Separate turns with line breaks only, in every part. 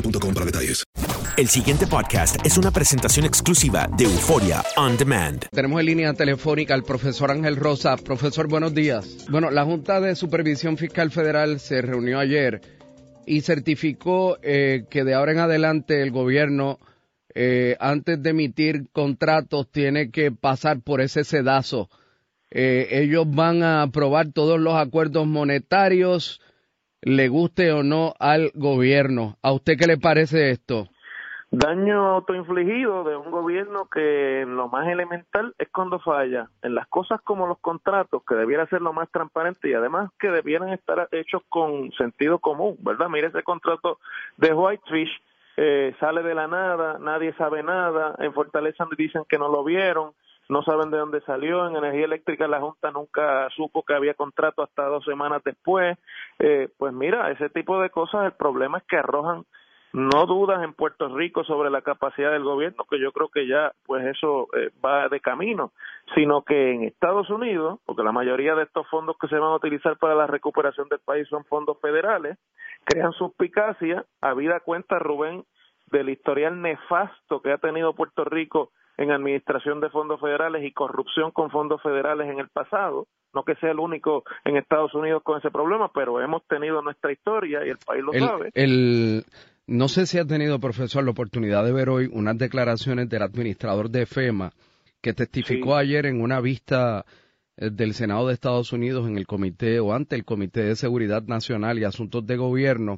boostmobile.com para detalles.
El siguiente podcast es una presentación exclusiva de Euforia On Demand.
Tenemos en línea telefónica al profesor Ángel Rosa. Profesor, buenos días. Bueno, la Junta de Supervisión Fiscal Federal se reunió ayer y certificó eh, que de ahora en adelante el gobierno, eh, antes de emitir contratos, tiene que pasar por ese sedazo. Eh, ellos van a aprobar todos los acuerdos monetarios, le guste o no al gobierno. ¿A usted qué le parece esto?
Daño autoinfligido de un gobierno que lo más elemental es cuando falla. En las cosas como los contratos, que debiera ser lo más transparente y además que debieran estar hechos con sentido común, ¿verdad? Mire ese contrato de Whitefish, eh, sale de la nada, nadie sabe nada, en Fortaleza dicen que no lo vieron, no saben de dónde salió, en energía eléctrica la Junta nunca supo que había contrato hasta dos semanas después, eh, pues mira, ese tipo de cosas, el problema es que arrojan no dudas en Puerto Rico sobre la capacidad del gobierno, que yo creo que ya pues eso eh, va de camino, sino que en Estados Unidos, porque la mayoría de estos fondos que se van a utilizar para la recuperación del país son fondos federales, crean suspicacia, habida cuenta Rubén del historial nefasto que ha tenido Puerto Rico en administración de fondos federales y corrupción con fondos federales en el pasado. No que sea el único en Estados Unidos con ese problema, pero hemos tenido nuestra historia y el país lo
El-
sabe.
el- no sé si ha tenido, profesor, la oportunidad de ver hoy unas declaraciones del administrador de FEMA que testificó
Sí.
ayer en una vista eh, del Senado de Estados Unidos en el comité o ante el Comité de Seguridad Nacional y Asuntos de Gobierno.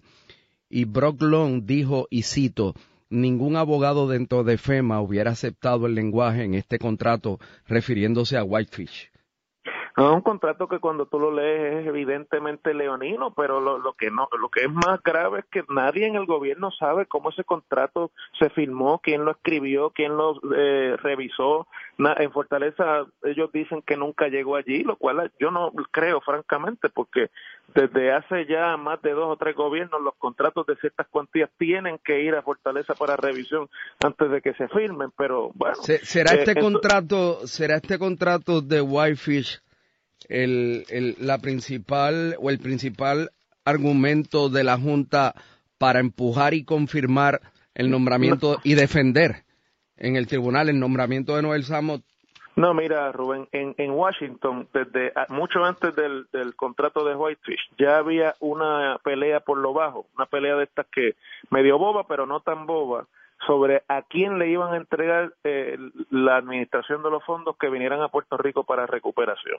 Y Brock Long dijo, y cito, ningún abogado dentro de FEMA hubiera aceptado el lenguaje en este contrato refiriéndose a Whitefish.
No es un contrato que cuando tú lo lees es evidentemente leonino, pero lo, lo que no, lo que es más grave es que nadie en el gobierno sabe cómo ese contrato se firmó, quién lo escribió, quién lo eh, revisó. Na- en Fortaleza ellos dicen que nunca llegó allí, lo cual yo no creo francamente, porque desde hace ya más de dos o tres gobiernos los contratos de ciertas cuantías tienen que ir a Fortaleza para revisión antes de que se firmen, pero bueno.
Se- ¿Será
eh,
este
eso-
contrato, será este contrato de Whitefish el, el, la principal o el principal argumento de la Junta para empujar y confirmar el nombramiento y defender en el tribunal el nombramiento de Noel Samo?
No, mira, Rubén, en, en Washington, desde a- mucho antes del, del contrato de Whitefish, ya había una pelea por lo bajo, una pelea de estas que medio boba, pero no tan boba, sobre a quién le iban a entregar eh, la administración de los fondos que vinieran a Puerto Rico para recuperación.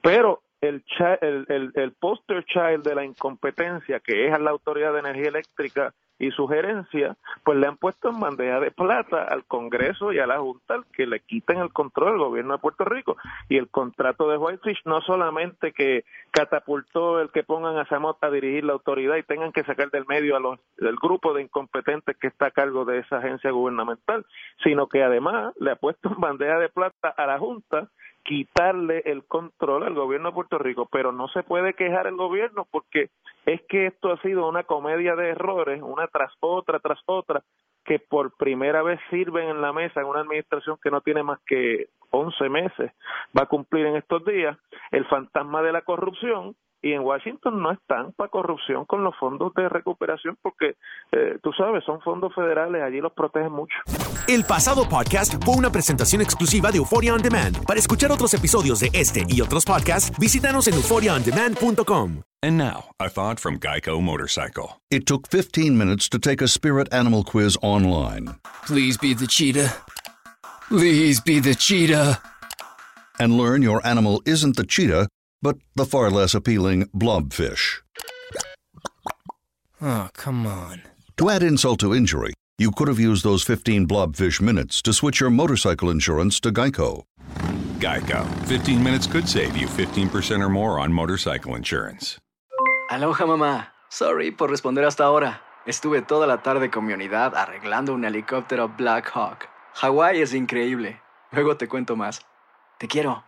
Pero el, el, el, el poster child de la incompetencia, que es la Autoridad de Energía Eléctrica, y sugerencias, pues le han puesto en bandeja de plata al Congreso y a la Junta que le quiten el control al gobierno de Puerto Rico. Y el contrato de Whitefish no solamente que catapultó el que pongan a Samot a dirigir la autoridad y tengan que sacar del medio a los del grupo de incompetentes que está a cargo de esa agencia gubernamental, sino que además le ha puesto en bandeja de plata a la Junta quitarle el control al gobierno de Puerto Rico, pero no se puede quejar el gobierno porque es que esto ha sido una comedia de errores, una tras otra, tras otra, que por primera vez sirven en la mesa en una administración que no tiene más que 11 meses, va a cumplir en estos días, el fantasma de la corrupción, y en Washington no están para corrupción con los fondos de recuperación porque eh, tú sabes, son fondos federales, allí los protegen mucho.
El pasado podcast fue una presentación exclusiva de Euphoria On Demand. Para escuchar otros episodios de este y otros podcasts, visítanos en euphoriaondemand.com.
And now, a thought from Geico Motorcycle.
It took 15 minutes to take a spirit animal quiz online.
Please be the cheetah. Please be the cheetah.
And learn your animal isn't the cheetah but the far less appealing blobfish.
Oh, come on.
To add insult to injury, you could have used those 15 blobfish minutes to switch your motorcycle insurance to Geico.
Geico. 15 minutes could save you 15% or more on motorcycle insurance.
Aloha, mamá. Sorry por responder hasta ahora. Estuve toda la tarde con mi unidad arreglando un helicóptero Black Hawk. Hawái es increíble. Luego te cuento más. Te quiero.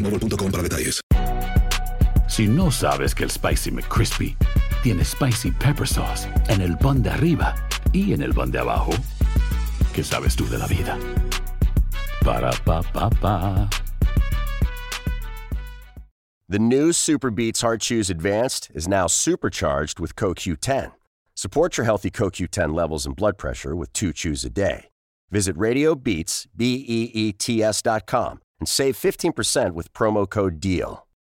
boostmobile.com para detalles.
Si no sabes que el Spicy McCrispy tiene Spicy Pepper Sauce en el pan de arriba y en el pan de abajo, ¿qué sabes tú de la vida? Para, pa, pa, pa.
The new Super Beats Heart Chews Advanced is now supercharged with CoQ10. Support your healthy CoQ10 levels and blood pressure with two chews a day. Visit RadioBeats, B-E-E-T-S dot com and save 15% with promo code DEAL.